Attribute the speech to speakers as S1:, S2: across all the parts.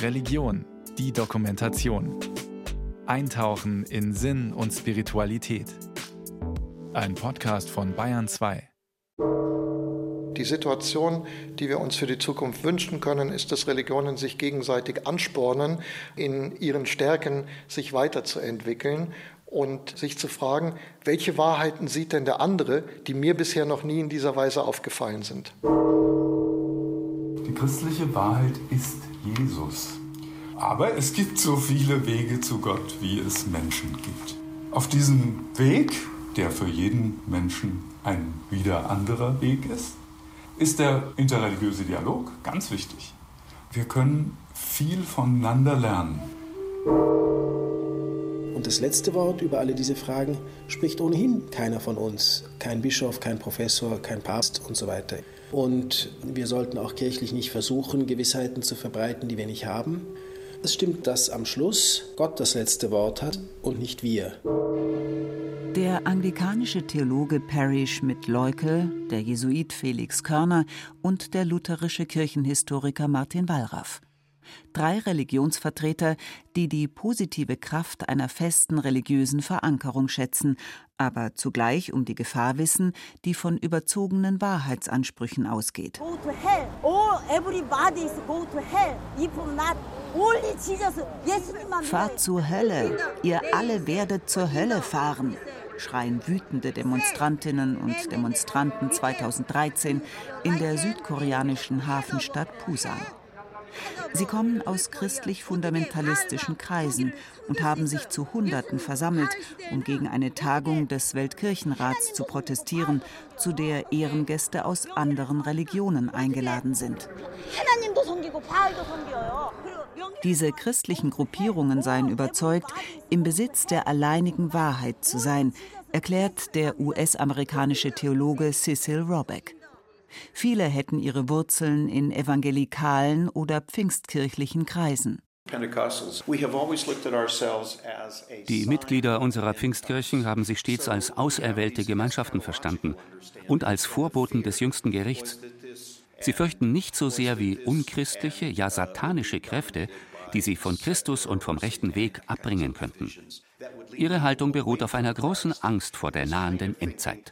S1: Religion, die Dokumentation. Eintauchen in Sinn und Spiritualität. Ein Podcast von Bayern 2.
S2: Die Situation, die wir uns für die Zukunft wünschen können, ist, dass Religionen sich gegenseitig anspornen, in ihren Stärken sich weiterzuentwickeln und sich zu fragen, welche Wahrheiten sieht denn der andere, die mir bisher noch nie in dieser Weise aufgefallen sind.
S3: Die christliche Wahrheit ist Jesus. Aber es gibt so viele Wege zu Gott, wie es Menschen gibt. Auf diesem Weg, der für jeden Menschen ein wieder anderer Weg ist, ist der interreligiöse Dialog ganz wichtig. Wir können viel voneinander lernen.
S4: Und das letzte Wort über alle diese Fragen spricht ohnehin keiner von uns. Kein Bischof, kein Professor, kein Papst und so weiter. Und wir sollten auch kirchlich nicht versuchen, Gewissheiten zu verbreiten, die wir nicht haben. Es stimmt, dass am Schluss Gott das letzte Wort hat und nicht wir.
S5: Der anglikanische Theologe Perry Schmidt-Leukel, der Jesuit Felix Körner und der lutherische Kirchenhistoriker Martin Wallraff drei Religionsvertreter, die die positive Kraft einer festen religiösen Verankerung schätzen, aber zugleich um die Gefahr wissen, die von überzogenen Wahrheitsansprüchen ausgeht. Fahrt zur Hölle, ihr alle werdet zur Hölle fahren, schreien wütende Demonstrantinnen und Demonstranten 2013 in der südkoreanischen Hafenstadt Pusan. Sie kommen aus christlich-fundamentalistischen Kreisen und haben sich zu Hunderten versammelt, um gegen eine Tagung des Weltkirchenrats zu protestieren, zu der Ehrengäste aus anderen Religionen eingeladen sind. Diese christlichen Gruppierungen seien überzeugt, im Besitz der alleinigen Wahrheit zu sein, erklärt der US-amerikanische Theologe Cecil Robeck. Viele hätten ihre Wurzeln in evangelikalen oder pfingstkirchlichen Kreisen.
S6: Die Mitglieder unserer Pfingstkirchen haben sich stets als auserwählte Gemeinschaften verstanden und als Vorboten des jüngsten Gerichts. Sie fürchten nicht so sehr wie unchristliche, ja satanische Kräfte, die sie von Christus und vom rechten Weg abbringen könnten. Ihre Haltung beruht auf einer großen Angst vor der nahenden Endzeit.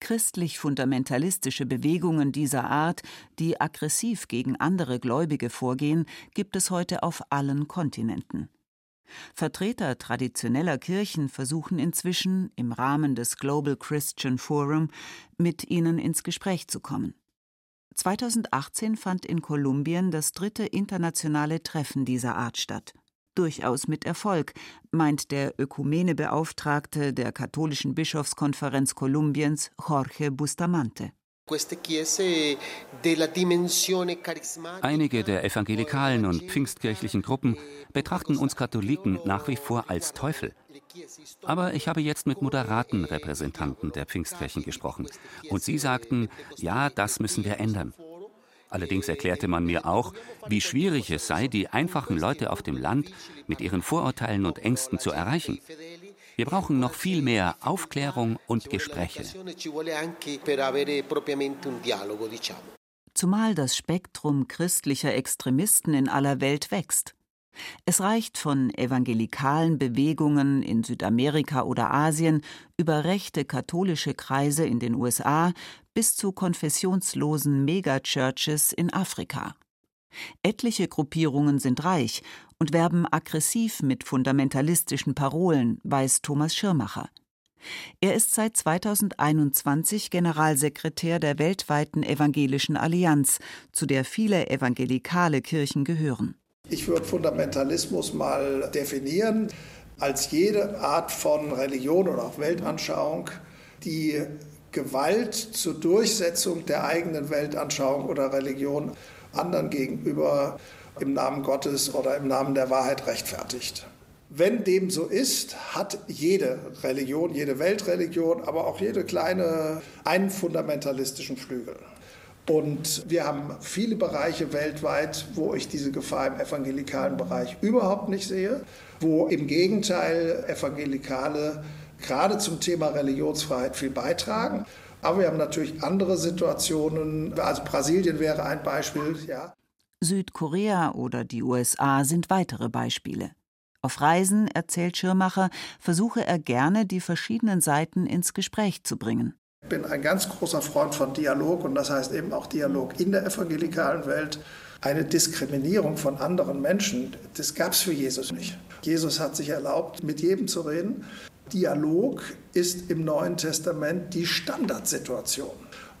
S5: Christlich-fundamentalistische Bewegungen dieser Art, die aggressiv gegen andere Gläubige vorgehen, gibt es heute auf allen Kontinenten. Vertreter traditioneller Kirchen versuchen inzwischen im Rahmen des Global Christian Forum mit ihnen ins Gespräch zu kommen. 2018 fand in Kolumbien das dritte internationale Treffen dieser Art statt. Durchaus mit Erfolg, meint der Ökumenebeauftragte der katholischen Bischofskonferenz Kolumbiens, Jorge Bustamante.
S6: Einige der evangelikalen und pfingstkirchlichen Gruppen betrachten uns Katholiken nach wie vor als Teufel. Aber ich habe jetzt mit moderaten Repräsentanten der Pfingstkirchen gesprochen. Und sie sagten, ja, das müssen wir ändern. Allerdings erklärte man mir auch, wie schwierig es sei, die einfachen Leute auf dem Land mit ihren Vorurteilen und Ängsten zu erreichen. Wir brauchen noch viel mehr Aufklärung und Gespräche.
S5: Zumal das Spektrum christlicher Extremisten in aller Welt wächst. Es reicht von evangelikalen Bewegungen in Südamerika oder Asien über rechte katholische Kreise in den USA bis zu konfessionslosen Megachurches in Afrika. Etliche Gruppierungen sind reich und werben aggressiv mit fundamentalistischen Parolen, weiß Thomas Schirmacher. Er ist seit 2021 Generalsekretär der weltweiten Evangelischen Allianz, zu der viele evangelikale Kirchen gehören.
S7: Ich würde Fundamentalismus mal definieren als jede Art von Religion oder auch Weltanschauung, die Gewalt zur Durchsetzung der eigenen Weltanschauung oder Religion anderen gegenüber im Namen Gottes oder im Namen der Wahrheit rechtfertigt. Wenn dem so ist, hat jede Religion, jede Weltreligion, aber auch jede kleine einen fundamentalistischen Flügel. Und wir haben viele Bereiche weltweit, wo ich diese Gefahr im evangelikalen Bereich überhaupt nicht sehe, wo im Gegenteil Evangelikale gerade zum Thema Religionsfreiheit viel beitragen Aber wir haben natürlich andere Situationen. Also Brasilien wäre ein Beispiel, ja.
S5: Südkorea oder die USA sind weitere Beispiele. Auf Reisen, erzählt Schirmacher, versuche er gerne, die verschiedenen Seiten ins Gespräch zu bringen.
S7: Ich bin ein ganz großer Freund von Dialog und das heißt eben auch Dialog in der evangelikalen Welt. Eine Diskriminierung von anderen Menschen, das gab es für Jesus nicht. Jesus hat sich erlaubt, mit jedem zu reden. Dialog ist im Neuen Testament die Standardsituation.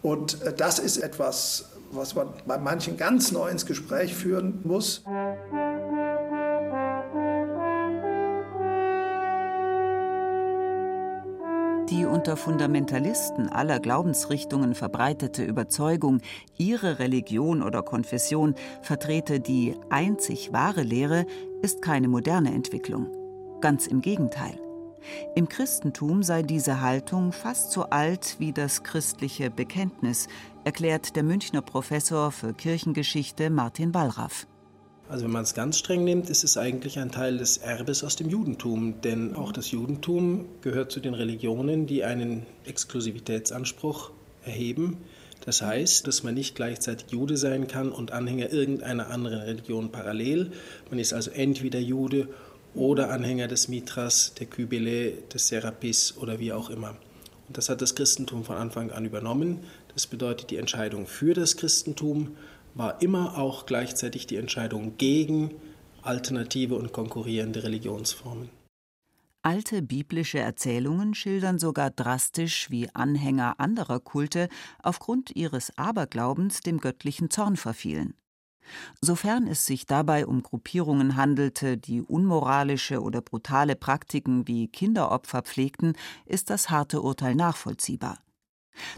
S7: Und äh, das ist etwas, was man bei manchen ganz neu ins Gespräch führen muss.
S5: Die unter Fundamentalisten aller Glaubensrichtungen verbreitete Überzeugung, ihre Religion oder Konfession vertrete die einzig wahre Lehre, ist keine moderne Entwicklung. Ganz im Gegenteil. Im Christentum sei diese Haltung fast so alt wie das christliche Bekenntnis, erklärt der Münchner Professor für Kirchengeschichte Martin Wallraff.
S4: Also wenn man es ganz streng nimmt, ist es eigentlich ein Teil des Erbes aus dem Judentum. Denn auch das Judentum gehört zu den Religionen, die einen Exklusivitätsanspruch erheben. Das heißt, dass man nicht gleichzeitig Jude sein kann und Anhänger irgendeiner anderen Religion parallel. Man ist also entweder Jude oder Anhänger des Mithras, der Kybele, des Serapis oder wie auch immer. Und das hat das Christentum von Anfang an übernommen. Das bedeutet, die Entscheidung für das Christentum war immer auch gleichzeitig die Entscheidung gegen alternative und konkurrierende Religionsformen.
S5: Alte biblische Erzählungen schildern sogar drastisch, wie Anhänger anderer Kulte aufgrund ihres Aberglaubens dem göttlichen Zorn verfielen. Sofern es sich dabei um Gruppierungen handelte, die unmoralische oder brutale Praktiken wie Kinderopfer pflegten, ist das harte Urteil nachvollziehbar.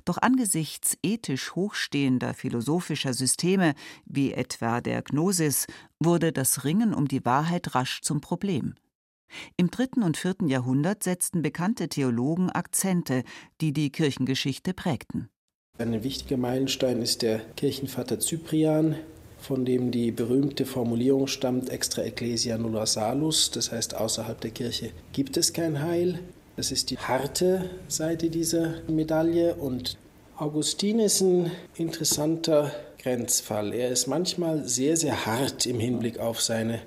S5: Doch angesichts ethisch hochstehender philosophischer Systeme, wie etwa der Gnosis, wurde das Ringen um die Wahrheit rasch zum Problem. Im dritten und vierten Jahrhundert setzten bekannte Theologen Akzente, die die Kirchengeschichte prägten.
S4: Ein wichtiger Meilenstein ist der Kirchenvater Cyprian, von dem die berühmte Formulierung stammt, extra ecclesia nulla salus, das heißt außerhalb der Kirche gibt es kein Heil. Das ist die harte Seite dieser Medaille. Und Augustin ist ein interessanter Grenzfall. Er ist manchmal sehr, sehr hart im Hinblick auf seinen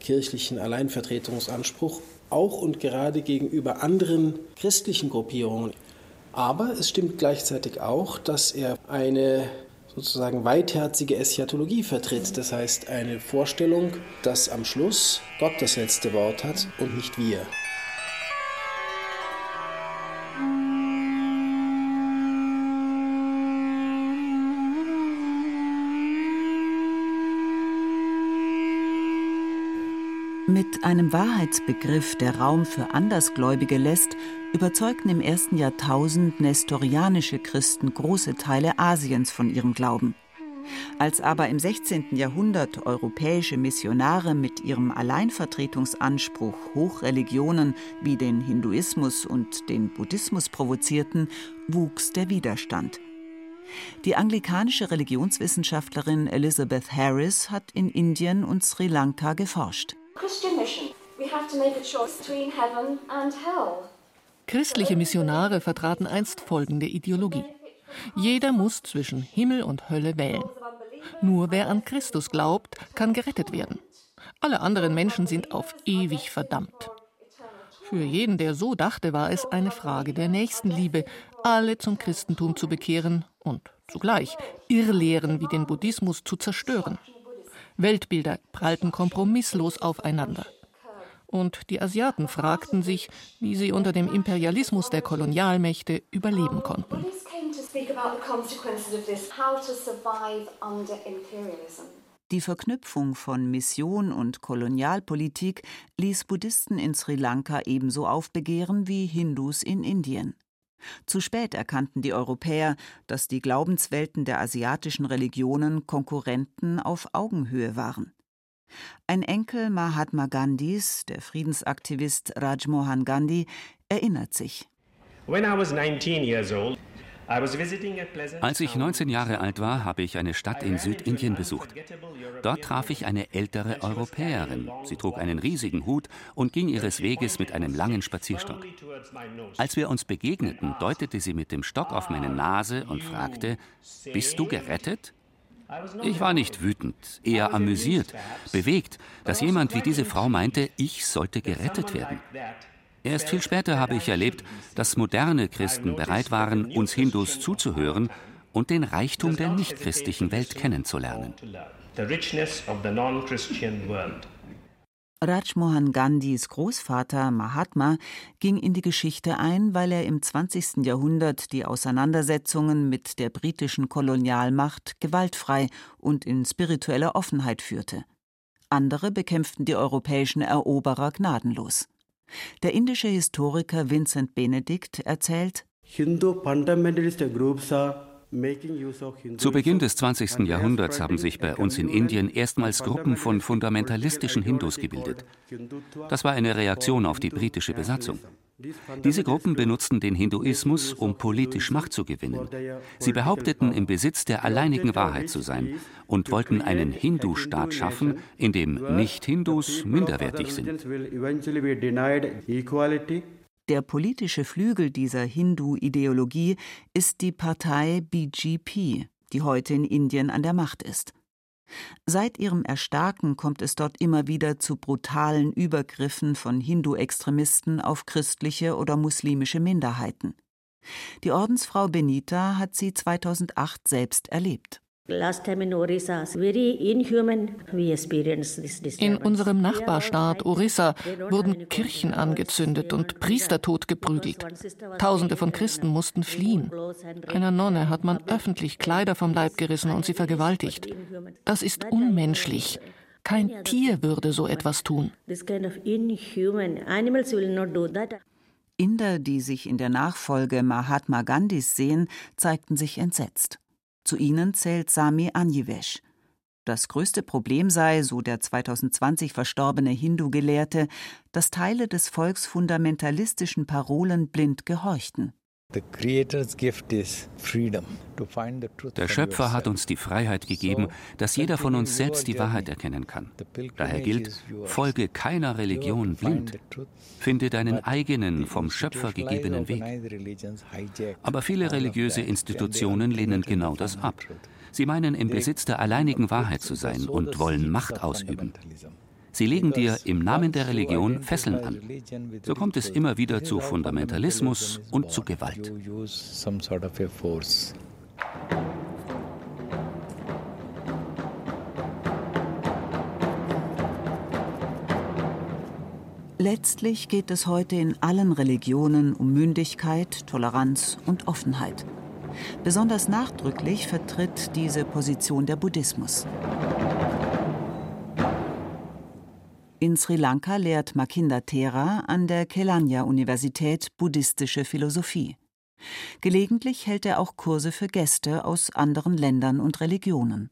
S4: kirchlichen Alleinvertretungsanspruch, auch und gerade gegenüber anderen christlichen Gruppierungen. Aber es stimmt gleichzeitig auch, dass er eine sozusagen weitherzige Eschatologie vertritt. Das heißt eine Vorstellung, dass am Schluss Gott das letzte Wort hat und nicht wir.
S5: Mit einem Wahrheitsbegriff, der Raum für Andersgläubige lässt, überzeugten im ersten Jahrtausend nestorianische Christen große Teile Asiens von ihrem Glauben. Als aber im 16. Jahrhundert europäische Missionare mit ihrem Alleinvertretungsanspruch Hochreligionen wie den Hinduismus und den Buddhismus provozierten, wuchs der Widerstand. Die anglikanische Religionswissenschaftlerin Elizabeth Harris hat in Indien und Sri Lanka geforscht.
S8: Christliche Missionare vertraten einst folgende Ideologie. Jeder muss zwischen Himmel und Hölle wählen. Nur wer an Christus glaubt, kann gerettet werden. Alle anderen Menschen sind auf ewig verdammt. Für jeden, der so dachte, war es eine Frage der Nächstenliebe, alle zum Christentum zu bekehren und zugleich Irrlehren wie den Buddhismus zu zerstören. Weltbilder prallten kompromisslos aufeinander. Und die Asiaten fragten sich, wie sie unter dem Imperialismus der Kolonialmächte überleben konnten.
S5: Die Verknüpfung von Mission und Kolonialpolitik ließ Buddhisten in Sri Lanka ebenso aufbegehren wie Hindus in Indien. Zu spät erkannten die Europäer, dass die Glaubenswelten der asiatischen Religionen Konkurrenten auf Augenhöhe waren. Ein Enkel Mahatma Gandhis, der Friedensaktivist Rajmohan Gandhi, erinnert sich.
S6: Als ich 19 Jahre alt war, habe ich eine Stadt in Südindien besucht. Dort traf ich eine ältere Europäerin. Sie trug einen riesigen Hut und ging ihres Weges mit einem langen Spazierstock. Als wir uns begegneten, deutete sie mit dem Stock auf meine Nase und fragte, Bist du gerettet? Ich war nicht wütend, eher amüsiert, bewegt, dass jemand wie diese Frau meinte, ich sollte gerettet werden. Erst viel später habe ich erlebt, dass moderne Christen bereit waren, uns Hindus zuzuhören und den Reichtum der nichtchristlichen Welt kennenzulernen.
S5: Rajmohan Gandhis Großvater Mahatma ging in die Geschichte ein, weil er im 20. Jahrhundert die Auseinandersetzungen mit der britischen Kolonialmacht gewaltfrei und in spiritueller Offenheit führte. Andere bekämpften die europäischen Eroberer gnadenlos. Der indische Historiker Vincent Benedict erzählt,
S6: Hindu fundamentalist groups are zu Beginn des 20. Jahrhunderts haben sich bei uns in Indien erstmals Gruppen von fundamentalistischen Hindus gebildet. Das war eine Reaktion auf die britische Besatzung. Diese Gruppen benutzten den Hinduismus, um politisch Macht zu gewinnen. Sie behaupteten, im Besitz der alleinigen Wahrheit zu sein und wollten einen Hindu-Staat schaffen, in dem Nicht-Hindus minderwertig sind.
S5: Der politische Flügel dieser Hindu-Ideologie ist die Partei BJP, die heute in Indien an der Macht ist. Seit ihrem Erstarken kommt es dort immer wieder zu brutalen Übergriffen von Hindu-Extremisten auf christliche oder muslimische Minderheiten. Die Ordensfrau Benita hat sie 2008 selbst erlebt.
S8: In unserem Nachbarstaat Orissa wurden Kirchen angezündet und Priester totgeprügelt. Tausende von Christen mussten fliehen. Einer Nonne hat man öffentlich Kleider vom Leib gerissen und sie vergewaltigt. Das ist unmenschlich. Kein Tier würde so etwas tun.
S5: Inder, die sich in der Nachfolge Mahatma Gandhis sehen, zeigten sich entsetzt. Zu ihnen zählt Sami Anjivesh. Das größte Problem sei, so der 2020 verstorbene Hindu-Gelehrte, dass Teile des Volks fundamentalistischen Parolen blind gehorchten.
S6: Der Schöpfer hat uns die Freiheit gegeben, dass jeder von uns selbst die Wahrheit erkennen kann. Daher gilt, folge keiner Religion blind. Finde deinen eigenen, vom Schöpfer gegebenen Weg. Aber viele religiöse Institutionen lehnen genau das ab. Sie meinen, im Besitz der alleinigen Wahrheit zu sein und wollen Macht ausüben. Sie legen dir im Namen der Religion Fesseln an. So kommt es immer wieder zu Fundamentalismus und zu Gewalt.
S5: Letztlich geht es heute in allen Religionen um Mündigkeit, Toleranz und Offenheit. Besonders nachdrücklich vertritt diese Position der Buddhismus. In Sri Lanka lehrt Makinda Thera an der Kelania-Universität buddhistische Philosophie. Gelegentlich hält er auch Kurse für Gäste aus anderen Ländern und Religionen.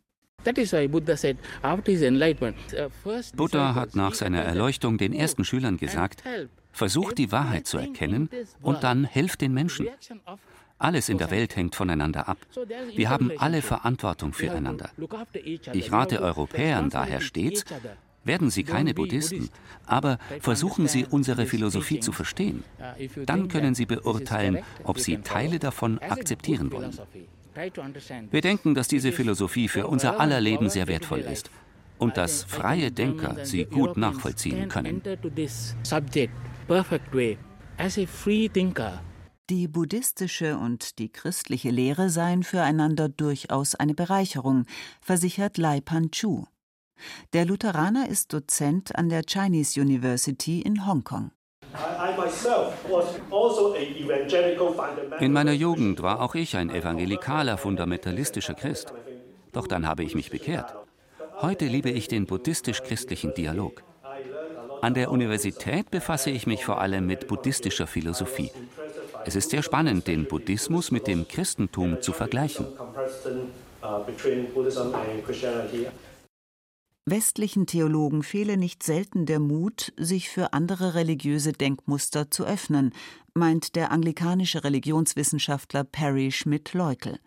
S6: Buddha hat nach seiner Erleuchtung den ersten Schülern gesagt, versucht die Wahrheit zu erkennen und dann helft den Menschen. Alles in der Welt hängt voneinander ab. Wir haben alle Verantwortung füreinander. Ich rate Europäern daher stets, werden Sie keine Buddhisten, aber versuchen Sie unsere Philosophie zu verstehen. Dann können Sie beurteilen, ob Sie Teile davon akzeptieren wollen. Wir denken, dass diese Philosophie für unser aller Leben sehr wertvoll ist und dass freie Denker sie gut nachvollziehen können.
S5: Die buddhistische und die christliche Lehre seien füreinander durchaus eine Bereicherung, versichert Lai Pan Chu. Der Lutheraner ist Dozent an der Chinese University in Hongkong.
S6: Also in meiner Jugend war auch ich ein evangelikaler, fundamentalistischer Christ. Doch dann habe ich mich bekehrt. Heute liebe ich den buddhistisch-christlichen Dialog. An der Universität befasse ich mich vor allem mit buddhistischer Philosophie. Es ist sehr spannend, den Buddhismus mit dem Christentum zu vergleichen.
S5: Westlichen Theologen fehle nicht selten der Mut, sich für andere religiöse Denkmuster zu öffnen, meint der anglikanische Religionswissenschaftler Perry Schmidt-Leukel.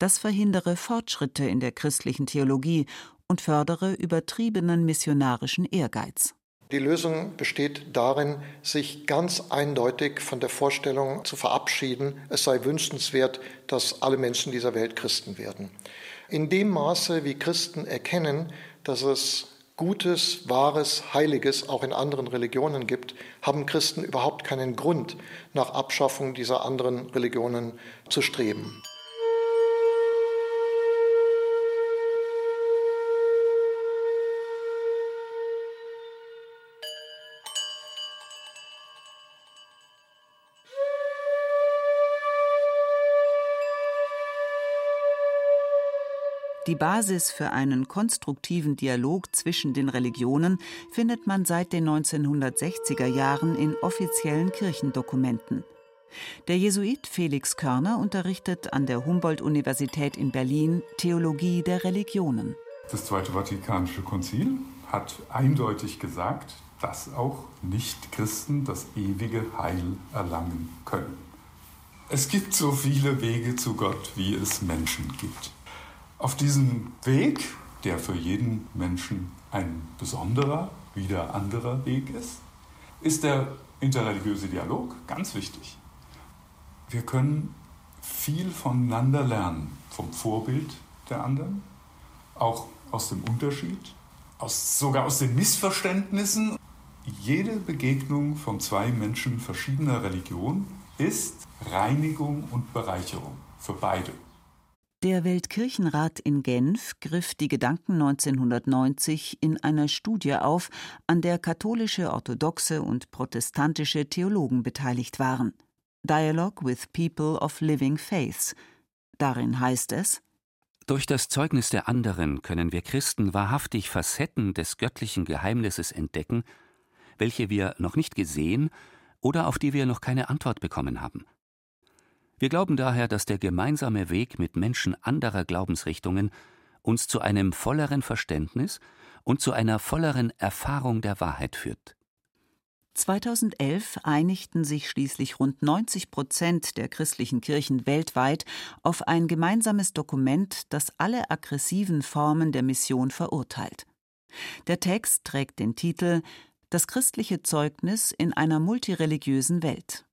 S5: Das verhindere Fortschritte in der christlichen Theologie und fördere übertriebenen missionarischen Ehrgeiz.
S2: Die Lösung besteht darin, sich ganz eindeutig von der Vorstellung zu verabschieden, es sei wünschenswert, dass alle Menschen dieser Welt Christen werden. In dem Maße, wie Christen erkennen, dass es Gutes, Wahres, Heiliges auch in anderen Religionen gibt, haben Christen überhaupt keinen Grund, nach Abschaffung dieser anderen Religionen zu streben.
S5: Die Basis für einen konstruktiven Dialog zwischen den Religionen findet man seit den 1960er Jahren in offiziellen Kirchendokumenten. Der Jesuit Felix Körner unterrichtet an der Humboldt-Universität in Berlin Theologie der Religionen.
S3: Das Zweite Vatikanische Konzil hat eindeutig gesagt, dass auch Nichtchristen das ewige Heil erlangen können. Es gibt so viele Wege zu Gott, wie es Menschen gibt. Auf diesem Weg, der für jeden Menschen ein besonderer, wieder anderer Weg ist, ist der interreligiöse Dialog ganz wichtig. Wir können viel voneinander lernen, vom Vorbild der anderen, auch aus dem Unterschied, aus, sogar aus den Missverständnissen. Jede Begegnung von zwei Menschen verschiedener Religion ist Reinigung und Bereicherung für beide.
S5: Der Weltkirchenrat in Genf griff die Gedanken 1990 in einer Studie auf, an der katholische, orthodoxe und protestantische Theologen beteiligt waren. Dialogue with People of Living Faiths. Darin heißt es
S6: Durch das Zeugnis der anderen können wir Christen wahrhaftig Facetten des göttlichen Geheimnisses entdecken, welche wir noch nicht gesehen oder auf die wir noch keine Antwort bekommen haben. Wir glauben daher, dass der gemeinsame Weg mit Menschen anderer Glaubensrichtungen uns zu einem volleren Verständnis und zu einer volleren Erfahrung der Wahrheit führt.
S5: 2011 einigten sich schließlich rund 90 Prozent der christlichen Kirchen weltweit auf ein gemeinsames Dokument, das alle aggressiven Formen der Mission verurteilt. Der Text trägt den Titel Das christliche Zeugnis in einer multireligiösen Welt.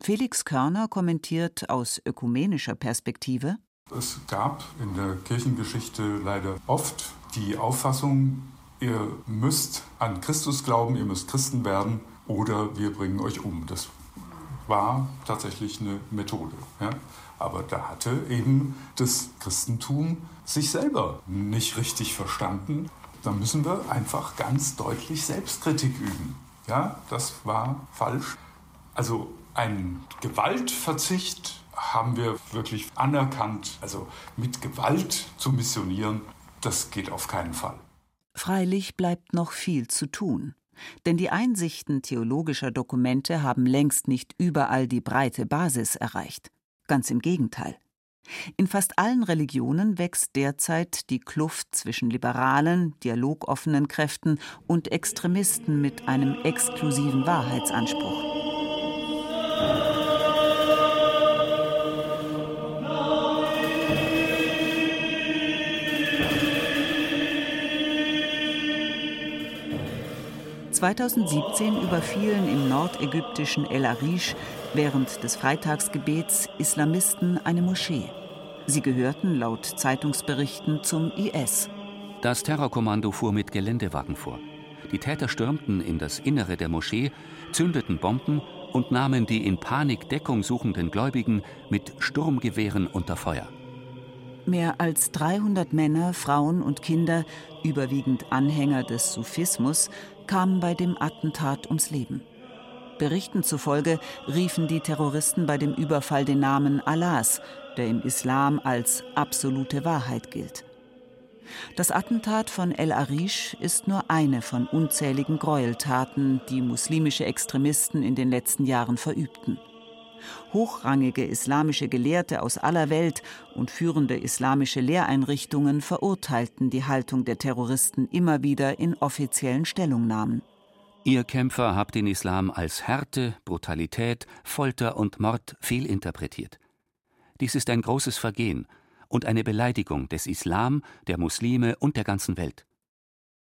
S5: Felix Körner kommentiert aus ökumenischer Perspektive.
S3: Es gab in der Kirchengeschichte leider oft die Auffassung, ihr müsst an Christus glauben, ihr müsst Christen werden oder wir bringen euch um. Das war tatsächlich eine Methode. Ja? Aber da hatte eben das Christentum sich selber nicht richtig verstanden. Da müssen wir einfach ganz deutlich Selbstkritik üben. Ja, das war falsch. Also ein Gewaltverzicht haben wir wirklich anerkannt. Also mit Gewalt zu missionieren, das geht auf keinen Fall.
S5: Freilich bleibt noch viel zu tun. Denn die Einsichten theologischer Dokumente haben längst nicht überall die breite Basis erreicht. Ganz im Gegenteil. In fast allen Religionen wächst derzeit die Kluft zwischen liberalen, dialogoffenen Kräften und Extremisten mit einem exklusiven Wahrheitsanspruch. 2017 überfielen im nordägyptischen El Arish während des Freitagsgebets Islamisten eine Moschee. Sie gehörten laut Zeitungsberichten zum IS.
S6: Das Terrorkommando fuhr mit Geländewagen vor. Die Täter stürmten in das Innere der Moschee, zündeten Bomben und nahmen die in Panik Deckung suchenden Gläubigen mit Sturmgewehren unter Feuer.
S5: Mehr als 300 Männer, Frauen und Kinder, überwiegend Anhänger des Sufismus, kamen bei dem Attentat ums Leben. Berichten zufolge riefen die Terroristen bei dem Überfall den Namen Allahs, der im Islam als absolute Wahrheit gilt. Das Attentat von El Arish ist nur eine von unzähligen Gräueltaten, die muslimische Extremisten in den letzten Jahren verübten. Hochrangige islamische Gelehrte aus aller Welt und führende islamische Lehreinrichtungen verurteilten die Haltung der Terroristen immer wieder in offiziellen Stellungnahmen.
S6: Ihr Kämpfer habt den Islam als Härte, Brutalität, Folter und Mord fehlinterpretiert. Dies ist ein großes Vergehen und eine Beleidigung des Islam, der Muslime und der ganzen Welt.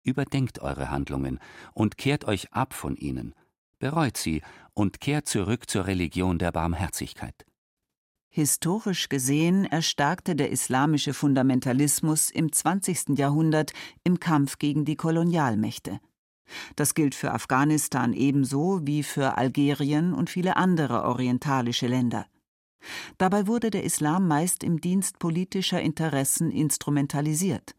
S6: Überdenkt eure Handlungen und kehrt euch ab von ihnen, bereut sie und kehrt zurück zur Religion der Barmherzigkeit.
S5: Historisch gesehen erstarkte der islamische Fundamentalismus im 20. Jahrhundert im Kampf gegen die Kolonialmächte. Das gilt für Afghanistan ebenso wie für Algerien und viele andere orientalische Länder. Dabei wurde der Islam meist im Dienst politischer Interessen instrumentalisiert.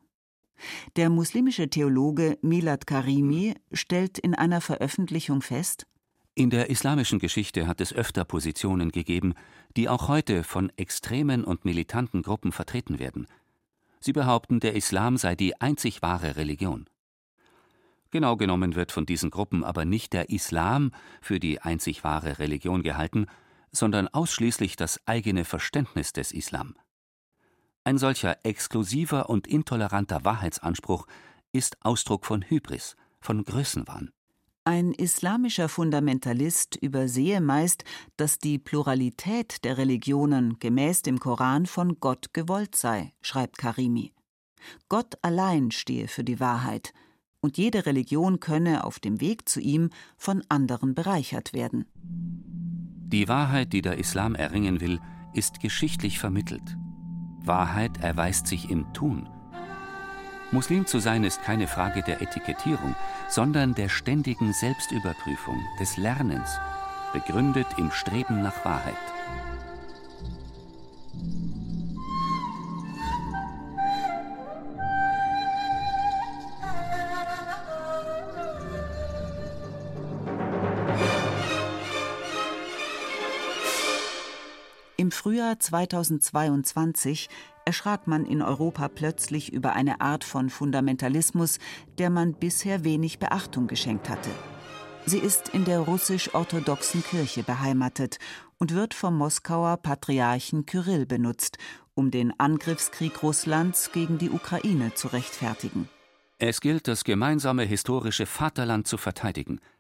S5: Der muslimische Theologe Milad Karimi stellt in einer Veröffentlichung fest,
S6: in der islamischen Geschichte hat es öfter Positionen gegeben, die auch heute von extremen und militanten Gruppen vertreten werden. Sie behaupten, der Islam sei die einzig wahre Religion. Genau genommen wird von diesen Gruppen aber nicht der Islam für die einzig wahre Religion gehalten, sondern ausschließlich das eigene Verständnis des Islam. Ein solcher exklusiver und intoleranter Wahrheitsanspruch ist Ausdruck von Hybris, von Größenwahn.
S5: Ein islamischer Fundamentalist übersehe meist, dass die Pluralität der Religionen gemäß dem Koran von Gott gewollt sei, schreibt Karimi. Gott allein stehe für die Wahrheit, und jede Religion könne auf dem Weg zu ihm von anderen bereichert werden.
S6: Die Wahrheit, die der Islam erringen will, ist geschichtlich vermittelt. Wahrheit erweist sich im Tun. Muslim zu sein ist keine Frage der Etikettierung, sondern der ständigen Selbstüberprüfung, des Lernens, begründet im Streben nach Wahrheit.
S5: Im Frühjahr 2022 erschrak man in Europa plötzlich über eine Art von Fundamentalismus, der man bisher wenig Beachtung geschenkt hatte. Sie ist in der russisch-orthodoxen Kirche beheimatet und wird vom Moskauer Patriarchen Kyrill benutzt, um den Angriffskrieg Russlands gegen die Ukraine zu rechtfertigen.
S6: Es gilt, das gemeinsame historische Vaterland zu verteidigen –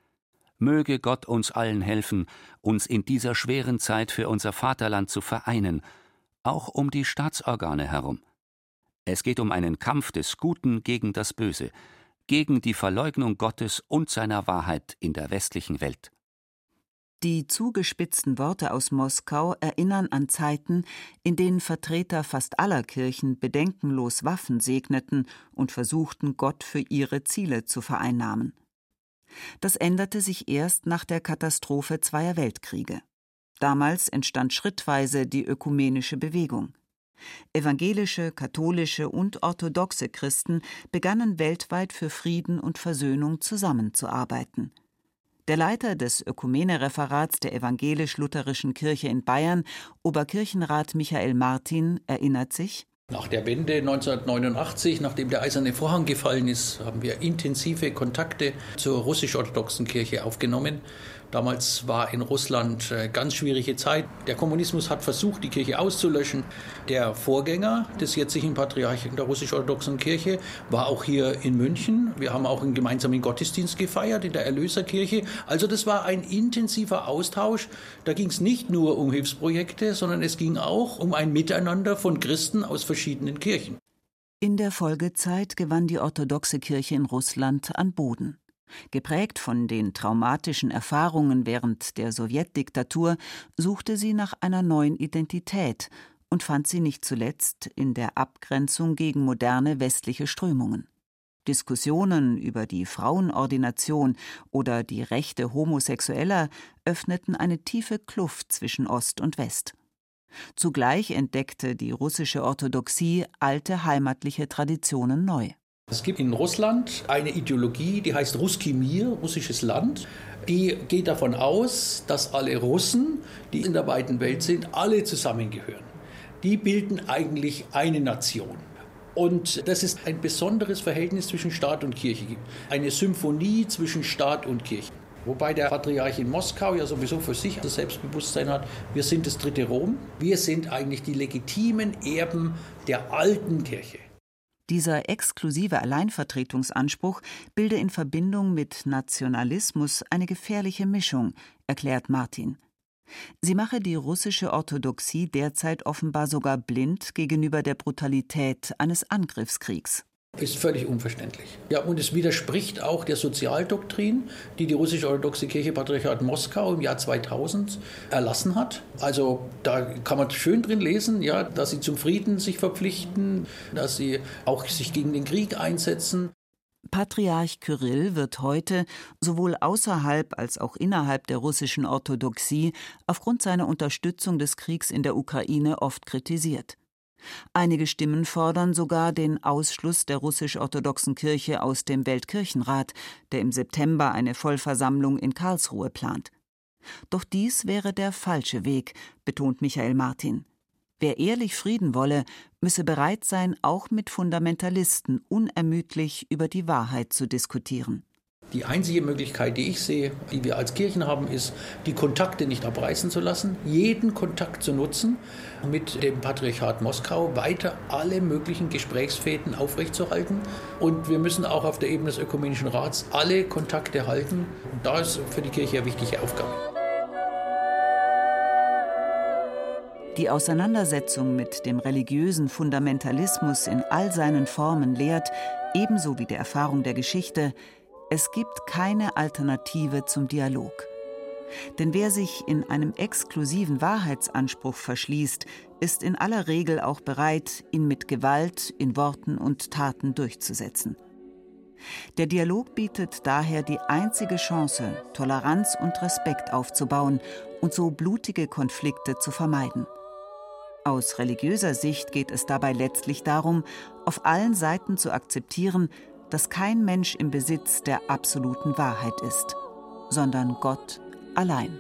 S6: Möge Gott uns allen helfen, uns in dieser schweren Zeit für unser Vaterland zu vereinen, auch um die Staatsorgane herum. Es geht um einen Kampf des Guten gegen das Böse, gegen die Verleugnung Gottes und seiner Wahrheit in der westlichen Welt.
S5: Die zugespitzten Worte aus Moskau erinnern an Zeiten, in denen Vertreter fast aller Kirchen bedenkenlos Waffen segneten und versuchten, Gott für ihre Ziele zu vereinnahmen. Das änderte sich erst nach der Katastrophe zweier Weltkriege. Damals entstand schrittweise die ökumenische Bewegung. Evangelische, katholische und orthodoxe Christen begannen weltweit für Frieden und Versöhnung zusammenzuarbeiten. Der Leiter des Ökumene-Referats der Evangelisch-Lutherischen Kirche in Bayern, Oberkirchenrat Michael Martin, erinnert sich
S9: nach der Wende 1989, nachdem der Eiserne Vorhang gefallen ist, haben wir intensive Kontakte zur russisch-orthodoxen Kirche aufgenommen. Damals war in Russland äh, ganz schwierige Zeit. Der Kommunismus hat versucht, die Kirche auszulöschen. Der Vorgänger des jetzigen Patriarchen der russisch-orthodoxen Kirche war auch hier in München. Wir haben auch einen gemeinsamen Gottesdienst gefeiert in der Erlöserkirche. Also das war ein intensiver Austausch. Da ging es nicht nur um Hilfsprojekte, sondern es ging auch um ein Miteinander von Christen aus verschiedenen Kirchen.
S5: In der Folgezeit gewann die orthodoxe Kirche in Russland an Boden. Geprägt von den traumatischen Erfahrungen während der Sowjetdiktatur suchte sie nach einer neuen Identität und fand sie nicht zuletzt in der Abgrenzung gegen moderne westliche Strömungen. Diskussionen über die Frauenordination oder die Rechte Homosexueller öffneten eine tiefe Kluft zwischen Ost und West. Zugleich entdeckte die russische Orthodoxie alte heimatliche Traditionen neu.
S9: Es gibt in Russland eine Ideologie, die heißt Ruski Mir, russisches Land. Die geht davon aus, dass alle Russen, die in der weiten Welt sind, alle zusammengehören. Die bilden eigentlich eine Nation. Und das ist ein besonderes Verhältnis zwischen Staat und Kirche. Eine Symphonie zwischen Staat und Kirche. Wobei der Patriarch in Moskau ja sowieso für sich das Selbstbewusstsein hat, wir sind das dritte Rom, wir sind eigentlich die legitimen Erben der alten Kirche.
S5: Dieser exklusive Alleinvertretungsanspruch bilde in Verbindung mit Nationalismus eine gefährliche Mischung, erklärt Martin. Sie mache die russische Orthodoxie derzeit offenbar sogar blind gegenüber der Brutalität eines Angriffskriegs.
S9: Ist völlig unverständlich. Ja, und es widerspricht auch der Sozialdoktrin, die die russische orthodoxe Kirche Patriarchat Moskau im Jahr 2000 erlassen hat. Also da kann man schön drin lesen, ja, dass sie zum Frieden sich verpflichten, dass sie auch sich gegen den Krieg einsetzen.
S5: Patriarch Kyrill wird heute sowohl außerhalb als auch innerhalb der russischen Orthodoxie aufgrund seiner Unterstützung des Kriegs in der Ukraine oft kritisiert. Einige Stimmen fordern sogar den Ausschluss der russisch-orthodoxen Kirche aus dem Weltkirchenrat, der im September eine Vollversammlung in Karlsruhe plant. Doch dies wäre der falsche Weg, betont Michael Martin. Wer ehrlich Frieden wolle, müsse bereit sein, auch mit Fundamentalisten unermüdlich über die Wahrheit zu diskutieren.
S9: Die einzige Möglichkeit, die ich sehe, die wir als Kirchen haben, ist, die Kontakte nicht abreißen zu lassen, jeden Kontakt zu nutzen, mit dem Patriarchat Moskau weiter alle möglichen Gesprächsfäden aufrechtzuerhalten. Und wir müssen auch auf der Ebene des Ökumenischen Rats alle Kontakte halten. Und da ist für die Kirche eine wichtige Aufgabe.
S5: Die Auseinandersetzung mit dem religiösen Fundamentalismus in all seinen Formen lehrt, ebenso wie die Erfahrung der Geschichte, es gibt keine Alternative zum Dialog. Denn wer sich in einem exklusiven Wahrheitsanspruch verschließt, ist in aller Regel auch bereit, ihn mit Gewalt in Worten und Taten durchzusetzen. Der Dialog bietet daher die einzige Chance, Toleranz und Respekt aufzubauen und so blutige Konflikte zu vermeiden. Aus religiöser Sicht geht es dabei letztlich darum, auf allen Seiten zu akzeptieren, dass kein Mensch im Besitz der absoluten Wahrheit ist, sondern Gott allein.